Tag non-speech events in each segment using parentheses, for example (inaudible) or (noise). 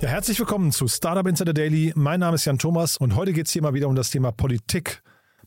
Ja, herzlich willkommen zu Startup Insider Daily. Mein Name ist Jan Thomas und heute geht es hier mal wieder um das Thema Politik.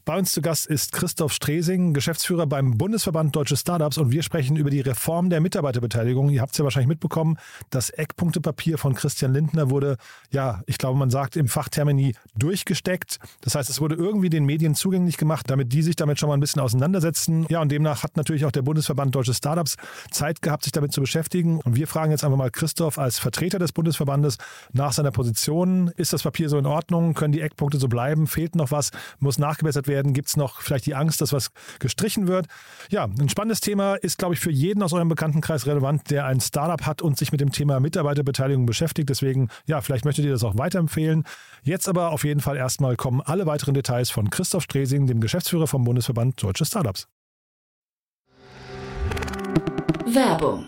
Bei uns zu Gast ist Christoph Stresing, Geschäftsführer beim Bundesverband Deutsche Startups und wir sprechen über die Reform der Mitarbeiterbeteiligung. Ihr habt es ja wahrscheinlich mitbekommen, das Eckpunktepapier von Christian Lindner wurde, ja, ich glaube, man sagt im Fachtermini durchgesteckt. Das heißt, es wurde irgendwie den Medien zugänglich gemacht, damit die sich damit schon mal ein bisschen auseinandersetzen. Ja, und demnach hat natürlich auch der Bundesverband Deutsche Startups Zeit gehabt, sich damit zu beschäftigen. Und wir fragen jetzt einfach mal Christoph als Vertreter des Bundesverbandes nach seiner Position. Ist das Papier so in Ordnung? Können die Eckpunkte so bleiben? Fehlt noch was? Muss nachgebessert werden? Gibt es noch vielleicht die Angst, dass was gestrichen wird? Ja, ein spannendes Thema ist, glaube ich, für jeden aus eurem Bekanntenkreis relevant, der ein Startup hat und sich mit dem Thema Mitarbeiterbeteiligung beschäftigt. Deswegen, ja, vielleicht möchtet ihr das auch weiterempfehlen. Jetzt aber auf jeden Fall erstmal kommen alle weiteren Details von Christoph Stresing, dem Geschäftsführer vom Bundesverband Deutsche Startups. Werbung.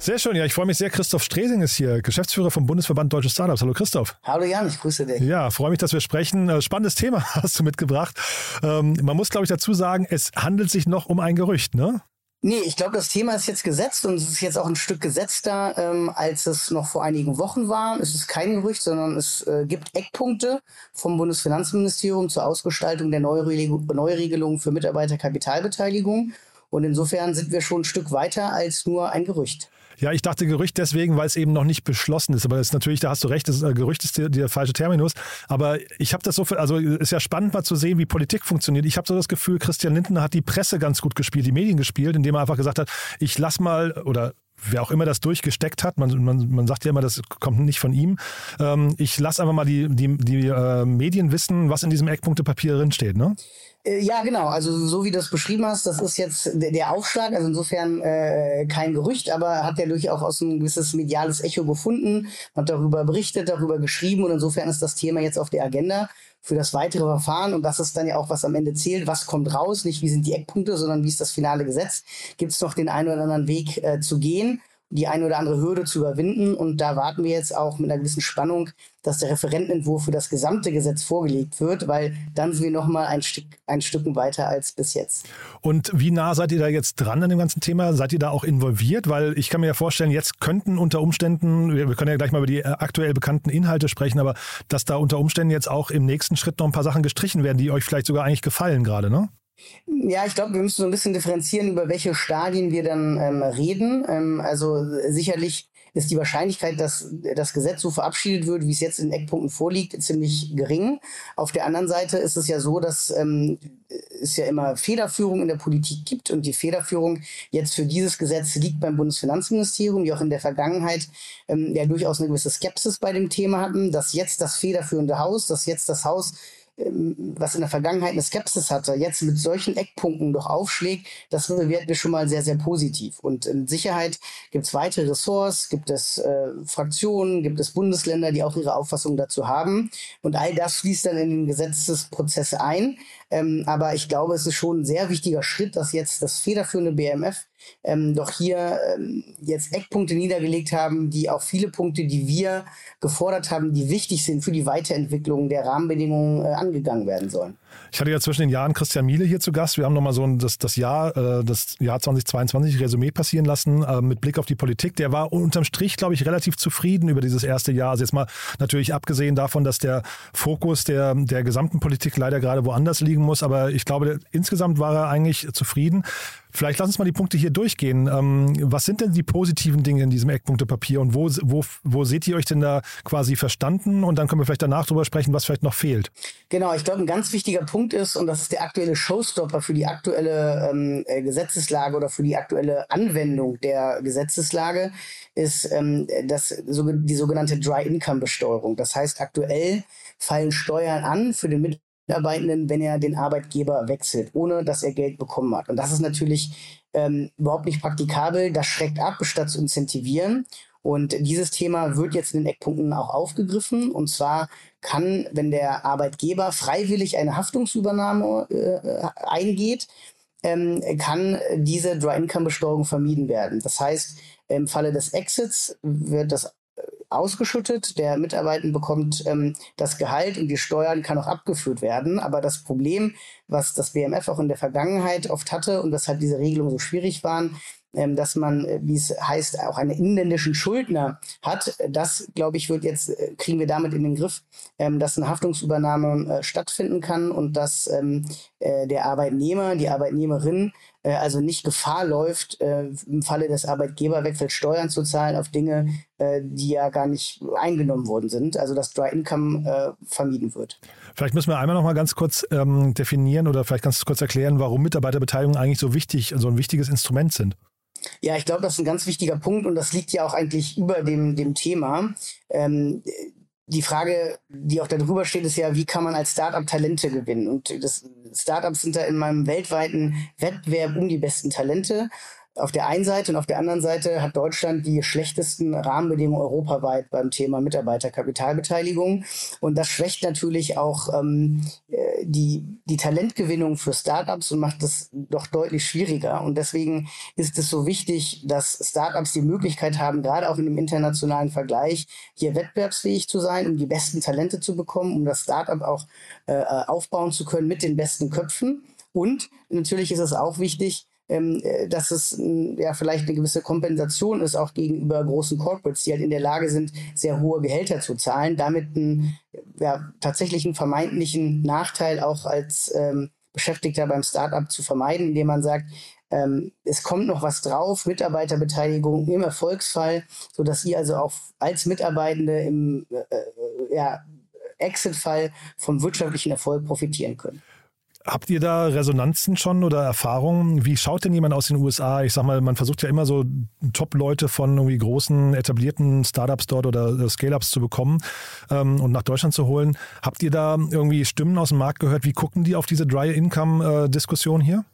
Sehr schön, ja, ich freue mich sehr. Christoph Stresing ist hier, Geschäftsführer vom Bundesverband Deutsche Startups. Hallo Christoph. Hallo Jan, ich grüße dich. Ja, freue mich, dass wir sprechen. Äh, Spannendes Thema (laughs) hast du mitgebracht. Ähm, man muss, glaube ich, dazu sagen, es handelt sich noch um ein Gerücht, ne? Nee, ich glaube, das Thema ist jetzt gesetzt und es ist jetzt auch ein Stück gesetzter, ähm, als es noch vor einigen Wochen war. Es ist kein Gerücht, sondern es äh, gibt Eckpunkte vom Bundesfinanzministerium zur Ausgestaltung der Neuregelung für Mitarbeiterkapitalbeteiligung. Und insofern sind wir schon ein Stück weiter als nur ein Gerücht. Ja, ich dachte Gerücht deswegen, weil es eben noch nicht beschlossen ist. Aber das ist natürlich, da hast du recht, das äh, Gerücht ist der, der, falsche Terminus. Aber ich habe das so, also ist ja spannend mal zu sehen, wie Politik funktioniert. Ich habe so das Gefühl, Christian Lindner hat die Presse ganz gut gespielt, die Medien gespielt, indem er einfach gesagt hat, ich lass mal oder wer auch immer das durchgesteckt hat, man, man, man sagt ja immer, das kommt nicht von ihm. Ähm, ich lasse einfach mal die, die, die äh, Medien wissen, was in diesem Eckpunktepapier drinsteht, ne? Äh, ja, genau. Also so wie du es beschrieben hast, das ist jetzt der Aufschlag. Also insofern äh, kein Gerücht, aber hat ja durchaus ein gewisses mediales Echo gefunden. Hat darüber berichtet, darüber geschrieben und insofern ist das Thema jetzt auf der Agenda für das weitere Verfahren. Und das ist dann ja auch, was am Ende zählt. Was kommt raus? Nicht wie sind die Eckpunkte, sondern wie ist das finale Gesetz? Gibt es noch den einen oder anderen Weg äh, zu gehen? Die eine oder andere Hürde zu überwinden. Und da warten wir jetzt auch mit einer gewissen Spannung, dass der Referentenentwurf für das gesamte Gesetz vorgelegt wird, weil dann sind wir nochmal ein Stück, ein Stück weiter als bis jetzt. Und wie nah seid ihr da jetzt dran an dem ganzen Thema? Seid ihr da auch involviert? Weil ich kann mir ja vorstellen, jetzt könnten unter Umständen, wir können ja gleich mal über die äh, aktuell bekannten Inhalte sprechen, aber dass da unter Umständen jetzt auch im nächsten Schritt noch ein paar Sachen gestrichen werden, die euch vielleicht sogar eigentlich gefallen gerade, ne? Ja, ich glaube, wir müssen so ein bisschen differenzieren, über welche Stadien wir dann ähm, reden. Ähm, also sicherlich ist die Wahrscheinlichkeit, dass das Gesetz so verabschiedet wird, wie es jetzt in Eckpunkten vorliegt, ziemlich gering. Auf der anderen Seite ist es ja so, dass ähm, es ja immer Federführung in der Politik gibt und die Federführung jetzt für dieses Gesetz liegt beim Bundesfinanzministerium, die auch in der Vergangenheit ähm, ja durchaus eine gewisse Skepsis bei dem Thema hatten, dass jetzt das federführende Haus, dass jetzt das Haus was in der Vergangenheit eine Skepsis hatte, jetzt mit solchen Eckpunkten doch aufschlägt, das bewerten wir schon mal sehr, sehr positiv. Und in Sicherheit gibt es weitere Ressorts, gibt es äh, Fraktionen, gibt es Bundesländer, die auch ihre Auffassung dazu haben. Und all das fließt dann in den Gesetzesprozess ein. Ähm, aber ich glaube, es ist schon ein sehr wichtiger Schritt, dass jetzt das federführende BMF ähm, doch hier ähm, jetzt Eckpunkte niedergelegt haben, die auch viele Punkte, die wir gefordert haben, die wichtig sind für die Weiterentwicklung der Rahmenbedingungen, äh, angegangen werden sollen. Ich hatte ja zwischen den Jahren Christian Miele hier zu Gast. Wir haben nochmal so das, das, Jahr, äh, das Jahr 2022 Resümee passieren lassen äh, mit Blick auf die Politik. Der war unterm Strich, glaube ich, relativ zufrieden über dieses erste Jahr. Also jetzt mal natürlich abgesehen davon, dass der Fokus der, der gesamten Politik leider gerade woanders liegen muss. Aber ich glaube, insgesamt war er eigentlich zufrieden. Vielleicht lass uns mal die Punkte hier durchgehen. Ähm, was sind denn die positiven Dinge in diesem Eckpunktepapier und wo, wo, wo seht ihr euch denn da quasi verstanden? Und dann können wir vielleicht danach drüber sprechen, was vielleicht noch fehlt. Genau, ich glaube, ein ganz wichtiger Punkt ist, und das ist der aktuelle Showstopper für die aktuelle ähm, äh, Gesetzeslage oder für die aktuelle Anwendung der Gesetzeslage, ist ähm, das, die sogenannte Dry Income Besteuerung. Das heißt, aktuell fallen Steuern an für den Mitarbeitenden, wenn er den Arbeitgeber wechselt, ohne dass er Geld bekommen hat. Und das ist natürlich ähm, überhaupt nicht praktikabel. Das schreckt ab, statt zu incentivieren. Und dieses Thema wird jetzt in den Eckpunkten auch aufgegriffen. Und zwar kann, wenn der Arbeitgeber freiwillig eine Haftungsübernahme äh, eingeht, ähm, kann diese Dry-Income-Besteuerung vermieden werden. Das heißt, im Falle des Exits wird das ausgeschüttet. Der Mitarbeiter bekommt ähm, das Gehalt und die Steuern kann auch abgeführt werden. Aber das Problem, was das BMF auch in der Vergangenheit oft hatte und weshalb diese Regelungen so schwierig waren, dass man, äh, wie es heißt, auch einen inländischen Schuldner hat. Das, glaube ich, wird jetzt, äh, kriegen wir damit in den Griff, ähm, dass eine Haftungsübernahme äh, stattfinden kann und dass ähm, der Arbeitnehmer, die Arbeitnehmerin also nicht Gefahr läuft, im Falle des Arbeitgeberwechsels Steuern zu zahlen auf Dinge, die ja gar nicht eingenommen worden sind. Also dass Dry Income vermieden wird. Vielleicht müssen wir einmal noch mal ganz kurz ähm, definieren oder vielleicht ganz kurz erklären, warum Mitarbeiterbeteiligung eigentlich so wichtig, so ein wichtiges Instrument sind. Ja, ich glaube, das ist ein ganz wichtiger Punkt und das liegt ja auch eigentlich über dem, dem Thema. Ähm, die Frage, die auch da drüber steht, ist ja, wie kann man als Startup Talente gewinnen? Und das Startups sind da in meinem weltweiten Wettbewerb um die besten Talente auf der einen Seite und auf der anderen Seite hat Deutschland die schlechtesten Rahmenbedingungen europaweit beim Thema Mitarbeiterkapitalbeteiligung. Und das schwächt natürlich auch ähm, äh, die, die Talentgewinnung für Startups und macht das doch deutlich schwieriger. Und deswegen ist es so wichtig, dass Startups die Möglichkeit haben, gerade auch in dem internationalen Vergleich, hier wettbewerbsfähig zu sein, um die besten Talente zu bekommen, um das Startup auch äh, aufbauen zu können mit den besten Köpfen. Und natürlich ist es auch wichtig, ähm, äh, dass es ja vielleicht eine gewisse Kompensation ist, auch gegenüber großen Corporates, die halt in der Lage sind, sehr hohe Gehälter zu zahlen, damit einen ja, tatsächlichen vermeintlichen Nachteil auch als ähm, Beschäftigter beim Startup zu vermeiden, indem man sagt, ähm, es kommt noch was drauf, Mitarbeiterbeteiligung im Erfolgsfall, sodass ihr also auch als Mitarbeitende im äh, äh ja, Exit-Fall vom wirtschaftlichen Erfolg profitieren können. Habt ihr da Resonanzen schon oder Erfahrungen? Wie schaut denn jemand aus den USA? Ich sag mal, man versucht ja immer so Top-Leute von irgendwie großen, etablierten Startups dort oder äh, Scale-Ups zu bekommen ähm, und nach Deutschland zu holen. Habt ihr da irgendwie Stimmen aus dem Markt gehört? Wie gucken die auf diese Dry-Income-Diskussion hier?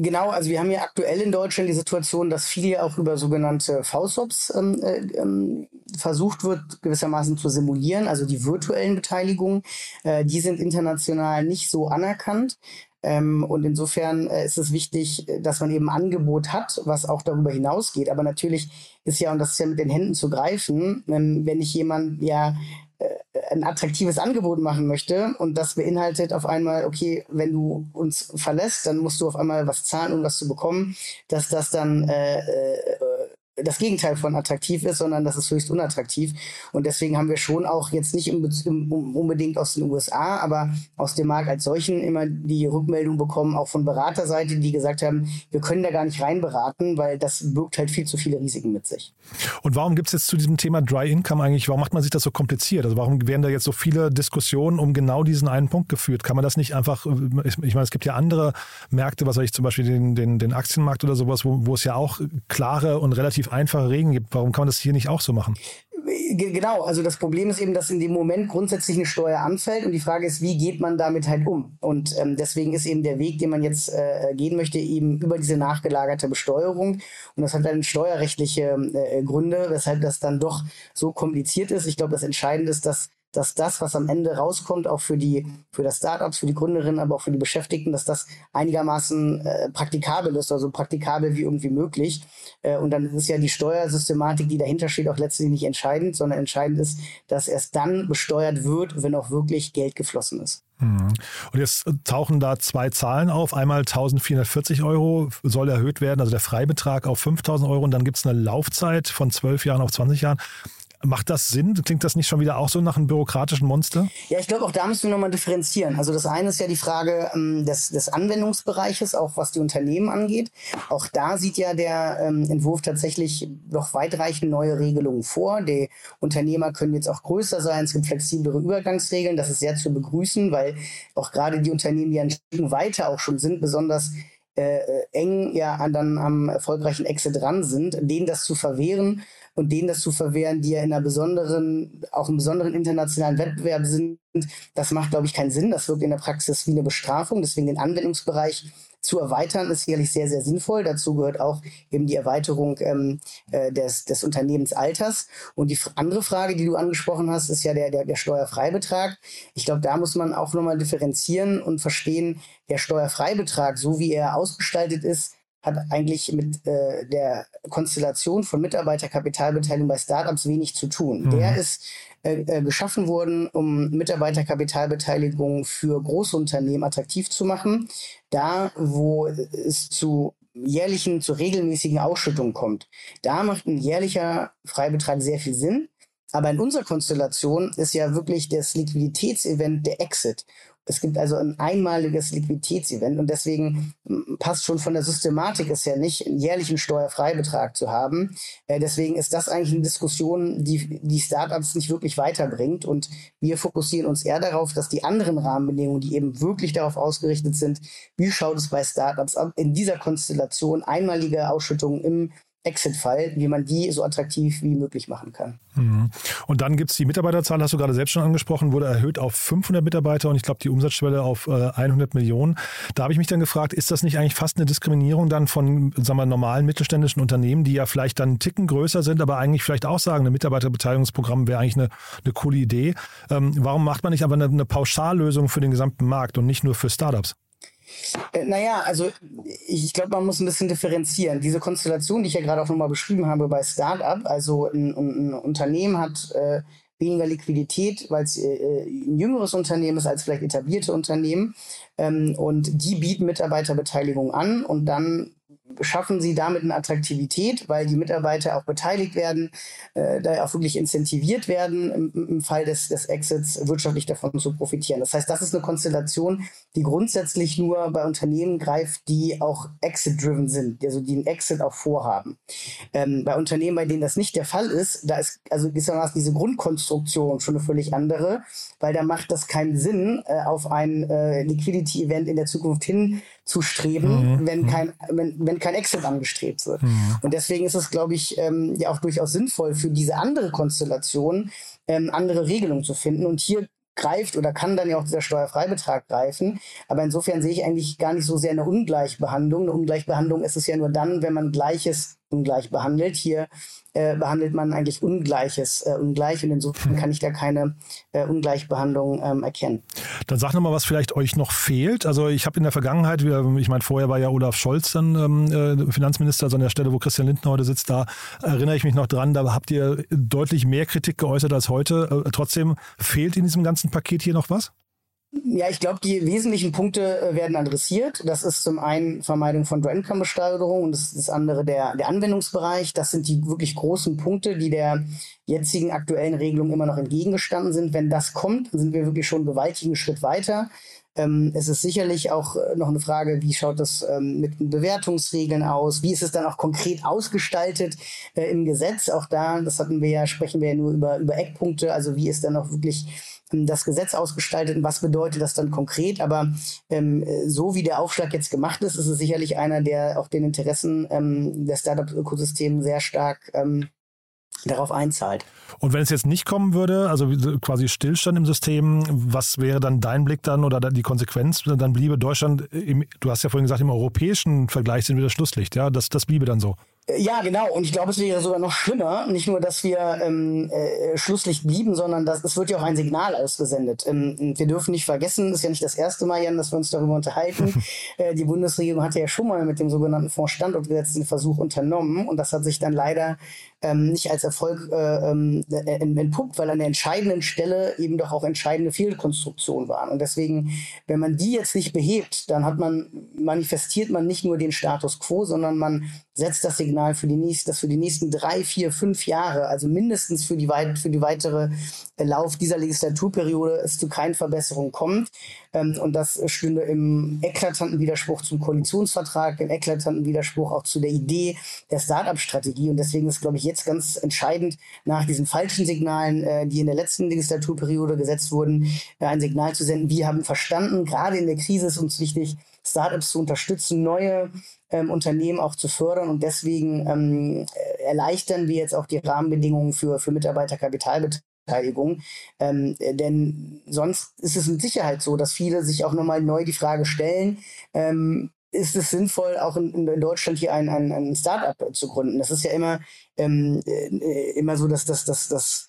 Genau, also wir haben ja aktuell in Deutschland die Situation, dass viel auch über sogenannte VSOPs ähm, äh, ähm, versucht wird, gewissermaßen zu simulieren, also die virtuellen Beteiligungen. Äh, die sind international nicht so anerkannt. Ähm, und insofern äh, ist es wichtig, dass man eben Angebot hat, was auch darüber hinausgeht. Aber natürlich ist ja, und das ist ja mit den Händen zu greifen, ähm, wenn ich jemand ja ein attraktives Angebot machen möchte und das beinhaltet auf einmal, okay, wenn du uns verlässt, dann musst du auf einmal was zahlen, um was zu bekommen, dass das dann äh, äh, das Gegenteil von attraktiv ist, sondern das ist höchst unattraktiv. Und deswegen haben wir schon auch jetzt nicht unbedingt aus den USA, aber aus dem Markt als solchen immer die Rückmeldung bekommen, auch von Beraterseite, die gesagt haben, wir können da gar nicht reinberaten, weil das birgt halt viel zu viele Risiken mit sich. Und warum gibt es jetzt zu diesem Thema Dry Income eigentlich, warum macht man sich das so kompliziert? Also warum werden da jetzt so viele Diskussionen um genau diesen einen Punkt geführt? Kann man das nicht einfach, ich meine, es gibt ja andere Märkte, was weiß ich, zum Beispiel den, den, den Aktienmarkt oder sowas, wo, wo es ja auch klare und relativ einfache Regeln gibt. Warum kann man das hier nicht auch so machen? Genau, also das Problem ist eben, dass in dem Moment grundsätzlich eine Steuer anfällt und die Frage ist, wie geht man damit halt um? Und ähm, deswegen ist eben der Weg, den man jetzt äh, gehen möchte, eben über diese nachgelagerte Besteuerung. Und das hat dann steuerrechtliche äh, Gründe, weshalb das dann doch so kompliziert ist. Ich glaube, das Entscheidende ist, dass dass das, was am Ende rauskommt, auch für die, für das Startups, für die Gründerinnen, aber auch für die Beschäftigten, dass das einigermaßen äh, praktikabel ist, also praktikabel wie irgendwie möglich. Äh, und dann ist ja die Steuersystematik, die dahinter steht, auch letztlich nicht entscheidend, sondern entscheidend ist, dass erst dann besteuert wird, wenn auch wirklich Geld geflossen ist. Mhm. Und jetzt tauchen da zwei Zahlen auf. Einmal 1440 Euro soll erhöht werden, also der Freibetrag auf 5000 Euro und dann gibt es eine Laufzeit von 12 Jahren auf 20 Jahren. Macht das Sinn? Klingt das nicht schon wieder auch so nach einem bürokratischen Monster? Ja, ich glaube, auch da müssen wir nochmal differenzieren. Also das eine ist ja die Frage ähm, des, des Anwendungsbereiches, auch was die Unternehmen angeht. Auch da sieht ja der ähm, Entwurf tatsächlich noch weitreichende neue Regelungen vor. Die Unternehmer können jetzt auch größer sein, es gibt flexiblere Übergangsregeln. Das ist sehr zu begrüßen, weil auch gerade die Unternehmen, die ein Stück weiter auch schon sind, besonders äh, eng ja an, dann am erfolgreichen Exit dran sind, denen das zu verwehren und denen das zu verwehren, die ja in einer besonderen, auch im besonderen internationalen Wettbewerb sind, das macht, glaube ich, keinen Sinn. Das wirkt in der Praxis wie eine Bestrafung. Deswegen den Anwendungsbereich zu erweitern, ist sicherlich sehr, sehr sinnvoll. Dazu gehört auch eben die Erweiterung ähm, äh, des, des Unternehmensalters. Und die andere Frage, die du angesprochen hast, ist ja der, der, der Steuerfreibetrag. Ich glaube, da muss man auch nochmal differenzieren und verstehen, der Steuerfreibetrag, so wie er ausgestaltet ist, hat eigentlich mit äh, der Konstellation von Mitarbeiterkapitalbeteiligung bei Startups wenig zu tun. Mhm. Der ist äh, äh, geschaffen worden, um Mitarbeiterkapitalbeteiligung für große Unternehmen attraktiv zu machen. Da, wo es zu jährlichen, zu regelmäßigen Ausschüttungen kommt, da macht ein jährlicher Freibetrag sehr viel Sinn. Aber in unserer Konstellation ist ja wirklich das Liquiditätsevent der Exit. Es gibt also ein einmaliges Liquiditätsevent und deswegen passt schon von der Systematik es ja nicht, einen jährlichen Steuerfreibetrag zu haben. Äh, deswegen ist das eigentlich eine Diskussion, die die Startups nicht wirklich weiterbringt und wir fokussieren uns eher darauf, dass die anderen Rahmenbedingungen, die eben wirklich darauf ausgerichtet sind, wie schaut es bei Startups ab, in dieser Konstellation einmalige Ausschüttungen im Exit-Fall, wie man die so attraktiv wie möglich machen kann. Mhm. Und dann gibt es die Mitarbeiterzahl, hast du gerade selbst schon angesprochen, wurde erhöht auf 500 Mitarbeiter und ich glaube die Umsatzschwelle auf 100 äh, Millionen. Da habe ich mich dann gefragt, ist das nicht eigentlich fast eine Diskriminierung dann von sagen wir, normalen mittelständischen Unternehmen, die ja vielleicht dann einen Ticken größer sind, aber eigentlich vielleicht auch sagen, ein Mitarbeiterbeteiligungsprogramm wäre eigentlich eine, eine coole Idee. Ähm, warum macht man nicht aber eine, eine Pauschallösung für den gesamten Markt und nicht nur für Startups? Äh, naja, also ich glaube, man muss ein bisschen differenzieren. Diese Konstellation, die ich ja gerade auch nochmal beschrieben habe bei Startup, also ein, ein Unternehmen hat äh, weniger Liquidität, weil es äh, ein jüngeres Unternehmen ist als vielleicht etablierte Unternehmen ähm, und die bieten Mitarbeiterbeteiligung an und dann schaffen sie damit eine Attraktivität, weil die Mitarbeiter auch beteiligt werden, äh, da auch wirklich incentiviert werden, im, im Fall des, des Exits wirtschaftlich davon zu profitieren. Das heißt, das ist eine Konstellation, die grundsätzlich nur bei Unternehmen greift, die auch exit-driven sind, also die einen Exit auch vorhaben. Ähm, bei Unternehmen, bei denen das nicht der Fall ist, da ist also gewissermaßen diese Grundkonstruktion schon eine völlig andere, weil da macht das keinen Sinn, äh, auf ein äh, Liquidity-Event in der Zukunft hin zu streben, mhm. wenn kein, wenn, wenn kein Exit angestrebt wird. Mhm. Und deswegen ist es, glaube ich, ähm, ja auch durchaus sinnvoll für diese andere Konstellation, ähm, andere Regelungen zu finden. Und hier greift oder kann dann ja auch dieser Steuerfreibetrag greifen. Aber insofern sehe ich eigentlich gar nicht so sehr eine Ungleichbehandlung. Eine Ungleichbehandlung ist es ja nur dann, wenn man Gleiches ungleich behandelt. Hier äh, behandelt man eigentlich Ungleiches äh, ungleich und insofern kann ich da keine äh, Ungleichbehandlung ähm, erkennen. Dann sag nochmal, was vielleicht euch noch fehlt. Also ich habe in der Vergangenheit, ich meine, vorher war ja Olaf Scholz dann ähm, äh, Finanzminister, also an der Stelle, wo Christian Lindner heute sitzt, da erinnere ich mich noch dran, da habt ihr deutlich mehr Kritik geäußert als heute. Äh, trotzdem fehlt in diesem ganzen Paket hier noch was? Ja, ich glaube, die wesentlichen Punkte äh, werden adressiert. Das ist zum einen Vermeidung von Income-Besteuerung und das das andere der, der Anwendungsbereich. Das sind die wirklich großen Punkte, die der jetzigen aktuellen Regelung immer noch entgegengestanden sind. Wenn das kommt, sind wir wirklich schon einen gewaltigen Schritt weiter. Ähm, es ist sicherlich auch äh, noch eine Frage, wie schaut das ähm, mit den Bewertungsregeln aus? Wie ist es dann auch konkret ausgestaltet äh, im Gesetz? Auch da, das hatten wir ja, sprechen wir ja nur über, über Eckpunkte. Also wie ist dann auch wirklich das Gesetz ausgestaltet und was bedeutet das dann konkret. Aber ähm, so wie der Aufschlag jetzt gemacht ist, ist es sicherlich einer, der auch den Interessen ähm, der Startup-Ökosysteme sehr stark ähm, darauf einzahlt. Und wenn es jetzt nicht kommen würde, also quasi Stillstand im System, was wäre dann dein Blick dann oder die Konsequenz? Dann bliebe Deutschland, im, du hast ja vorhin gesagt, im europäischen Vergleich sind wir das Schlusslicht, ja, das, das bliebe dann so. Ja, genau. Und ich glaube, es wäre sogar noch schlimmer. Nicht nur, dass wir ähm, äh, Schlusslicht blieben, sondern dass, es wird ja auch ein Signal ausgesendet. Ähm, wir dürfen nicht vergessen, das ist ja nicht das erste Mal, Jan, dass wir uns darüber unterhalten. (laughs) äh, die Bundesregierung hatte ja schon mal mit dem sogenannten Fonds Standortgesetz den Versuch unternommen. Und das hat sich dann leider ähm, nicht als Erfolg äh, ähm, entpuppt, weil an der entscheidenden Stelle eben doch auch entscheidende Fehlkonstruktionen waren. Und deswegen, wenn man die jetzt nicht behebt, dann hat man, manifestiert man nicht nur den Status quo, sondern man setzt das Signal für die nächsten, dass für die nächsten drei, vier, fünf Jahre, also mindestens für die, weit, für die weitere äh, Lauf dieser Legislaturperiode, es zu keinen Verbesserungen kommt. Ähm, und das stünde im eklatanten Widerspruch zum Koalitionsvertrag, im eklatanten Widerspruch auch zu der Idee der Start-up-Strategie. Und deswegen ist, glaube ich, jetzt ganz entscheidend, nach diesen falschen Signalen, äh, die in der letzten Legislaturperiode gesetzt wurden, äh, ein Signal zu senden. Wir haben verstanden, gerade in der Krise ist uns wichtig, Startups zu unterstützen, neue ähm, Unternehmen auch zu fördern und deswegen ähm, äh, erleichtern wir jetzt auch die Rahmenbedingungen für, für Mitarbeiterkapitalbeteiligung. Ähm, denn sonst ist es mit Sicherheit so, dass viele sich auch nochmal neu die Frage stellen, ähm, ist es sinnvoll, auch in, in Deutschland hier ein, ein, ein Startup zu gründen? Das ist ja immer, ähm, äh, immer so, dass das, das, das das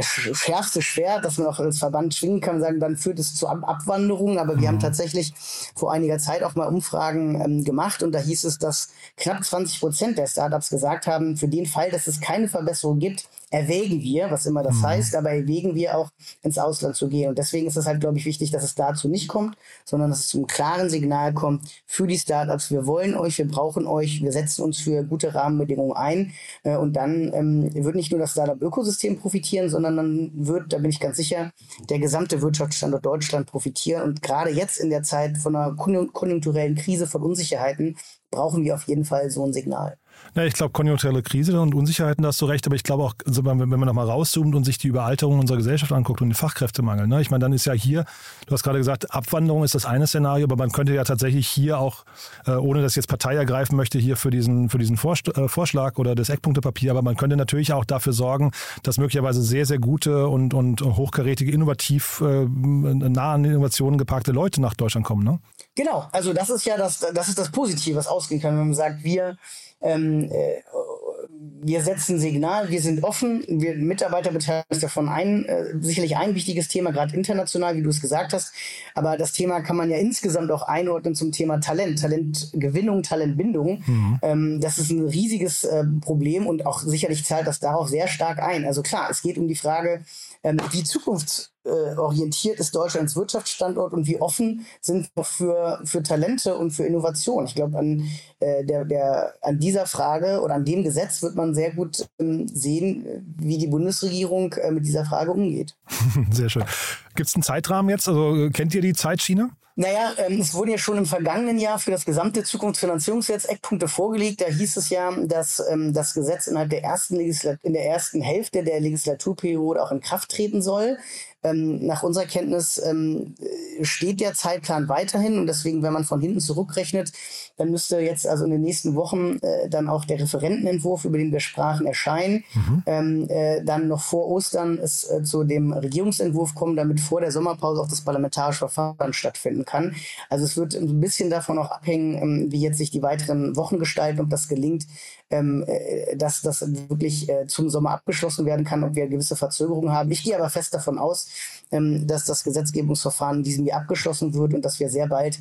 schärfste Schwert, das man auch als Verband schwingen kann, sagen, dann führt es zu Ab Abwanderung. Aber wir mhm. haben tatsächlich vor einiger Zeit auch mal Umfragen ähm, gemacht und da hieß es, dass knapp 20 Prozent der Startups gesagt haben, für den Fall, dass es keine Verbesserung gibt, erwägen wir, was immer das mhm. heißt, aber erwägen wir auch ins Ausland zu gehen. Und deswegen ist es halt, glaube ich, wichtig, dass es dazu nicht kommt, sondern dass es zum klaren Signal kommt für die Startups. Wir wollen euch, wir brauchen euch, wir setzen uns für gute Rahmenbedingungen ein. Äh, und dann ähm, wird nicht nur das Startup-Ökosystem profitieren, sondern dann wird, da bin ich ganz sicher, der gesamte Wirtschaftsstandort Deutschland profitieren. Und gerade jetzt in der Zeit von einer konjunkturellen Krise, von Unsicherheiten, brauchen wir auf jeden Fall so ein Signal. Ja, ich glaube, konjunkturelle Krise und Unsicherheiten, da hast du recht, aber ich glaube auch, also wenn man nochmal rauszoomt und sich die Überalterung unserer Gesellschaft anguckt und den Fachkräftemangel, ne? ich meine, dann ist ja hier, du hast gerade gesagt, Abwanderung ist das eine Szenario, aber man könnte ja tatsächlich hier auch, äh, ohne dass jetzt Partei ergreifen möchte, hier für diesen, für diesen Vorst äh, Vorschlag oder das Eckpunktepapier, aber man könnte natürlich auch dafür sorgen, dass möglicherweise sehr, sehr gute und, und hochkarätige, innovativ, äh, nah an Innovationen geparkte Leute nach Deutschland kommen. Ne? Genau, also das ist ja das, das ist das Positive, was ausgehen kann, wenn man sagt, wir ähm, äh, wir setzen Signal, wir sind offen, wir Mitarbeiter beteiligen uns davon ein, äh, sicherlich ein wichtiges Thema, gerade international, wie du es gesagt hast. Aber das Thema kann man ja insgesamt auch einordnen zum Thema Talent, Talentgewinnung, Talentbindung. Mhm. Ähm, das ist ein riesiges äh, Problem und auch sicherlich zahlt das darauf sehr stark ein. Also klar, es geht um die Frage, ähm, wie zukunftsorientiert ist Deutschlands Wirtschaftsstandort und wie offen sind wir für, für Talente und für Innovation. Ich glaube, an, äh, der, der, an dieser Frage oder an dem Gesetz wird man sehr gut ähm, sehen, wie die Bundesregierung äh, mit dieser Frage umgeht. (laughs) Sehr schön. Gibt es einen Zeitrahmen jetzt? Also kennt ihr die Zeitschiene? Naja, ähm, es wurden ja schon im vergangenen Jahr für das gesamte Zukunftsfinanzierungsgesetz Eckpunkte vorgelegt. Da hieß es ja, dass ähm, das Gesetz innerhalb der ersten Legislat in der ersten Hälfte der Legislaturperiode auch in Kraft treten soll. Ähm, nach unserer Kenntnis ähm, steht der Zeitplan weiterhin und deswegen, wenn man von hinten zurückrechnet, dann müsste jetzt also in den nächsten Wochen äh, dann auch der Referentenentwurf, über den wir sprachen, erscheinen. Mhm. Ähm, äh, dann noch vor Ostern es äh, zu dem Regierungsentwurf kommen, damit vor der Sommerpause auch das parlamentarische Verfahren stattfinden kann. Also es wird ein bisschen davon auch abhängen, ähm, wie jetzt sich die weiteren Wochen gestalten, ob das gelingt, ähm, äh, dass das wirklich äh, zum Sommer abgeschlossen werden kann, ob wir gewisse Verzögerungen haben. Ich gehe aber fest davon aus, ähm, dass das Gesetzgebungsverfahren in diesem Jahr abgeschlossen wird und dass wir sehr bald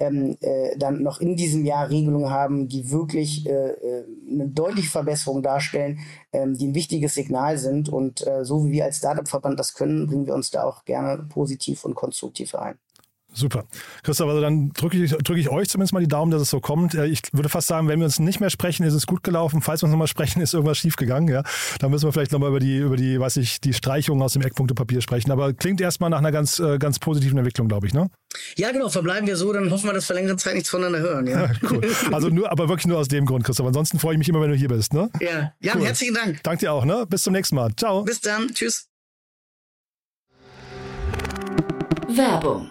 ähm, äh, dann noch in diesem Jahr Regelungen haben, die wirklich äh, äh, eine deutliche Verbesserung darstellen, ähm, die ein wichtiges Signal sind. Und äh, so wie wir als Startup-Verband das können, bringen wir uns da auch gerne positiv und konstruktiv ein. Super. Christoph, also dann drücke ich, drücke ich euch zumindest mal die Daumen, dass es so kommt. Ich würde fast sagen, wenn wir uns nicht mehr sprechen, ist es gut gelaufen. Falls wir uns nochmal sprechen, (laughs) ist irgendwas schiefgegangen. Ja? Dann müssen wir vielleicht nochmal über die, über die, weiß ich, die Streichung aus dem Eckpunktepapier sprechen. Aber klingt erstmal nach einer ganz, äh, ganz positiven Entwicklung, glaube ich, ne? Ja, genau. Verbleiben wir so, dann hoffen wir, dass wir längere Zeit nichts voneinander hören. Ja. (laughs) cool. Also nur, aber wirklich nur aus dem Grund, Christoph. Ansonsten freue ich mich immer, wenn du hier bist, ne? Ja. Jan, cool. herzlichen Dank. Danke dir auch, ne? Bis zum nächsten Mal. Ciao. Bis dann. Tschüss. Werbung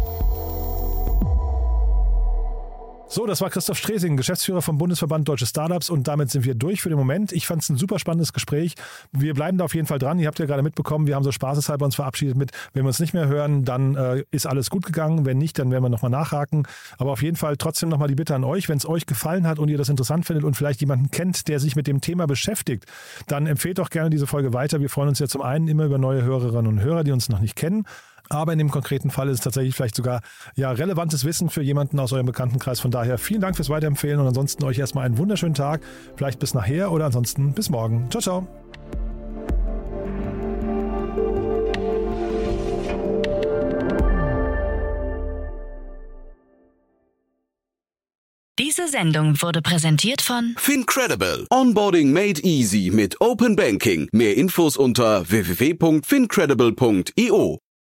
So, das war Christoph Stresing, Geschäftsführer vom Bundesverband Deutsche Startups und damit sind wir durch für den Moment. Ich fand es ein super spannendes Gespräch. Wir bleiben da auf jeden Fall dran. Ihr habt ja gerade mitbekommen, wir haben so spaßeshalber uns verabschiedet mit, wenn wir uns nicht mehr hören, dann äh, ist alles gut gegangen. Wenn nicht, dann werden wir nochmal nachhaken. Aber auf jeden Fall trotzdem nochmal die Bitte an euch, wenn es euch gefallen hat und ihr das interessant findet und vielleicht jemanden kennt, der sich mit dem Thema beschäftigt, dann empfehlt doch gerne diese Folge weiter. Wir freuen uns ja zum einen immer über neue Hörerinnen und Hörer, die uns noch nicht kennen. Aber in dem konkreten Fall ist es tatsächlich vielleicht sogar ja, relevantes Wissen für jemanden aus eurem Bekanntenkreis. Von daher vielen Dank fürs Weiterempfehlen und ansonsten euch erstmal einen wunderschönen Tag. Vielleicht bis nachher oder ansonsten bis morgen. Ciao, ciao. Diese Sendung wurde präsentiert von Fincredible. Onboarding made easy mit Open Banking. Mehr Infos unter www.fincredible.io.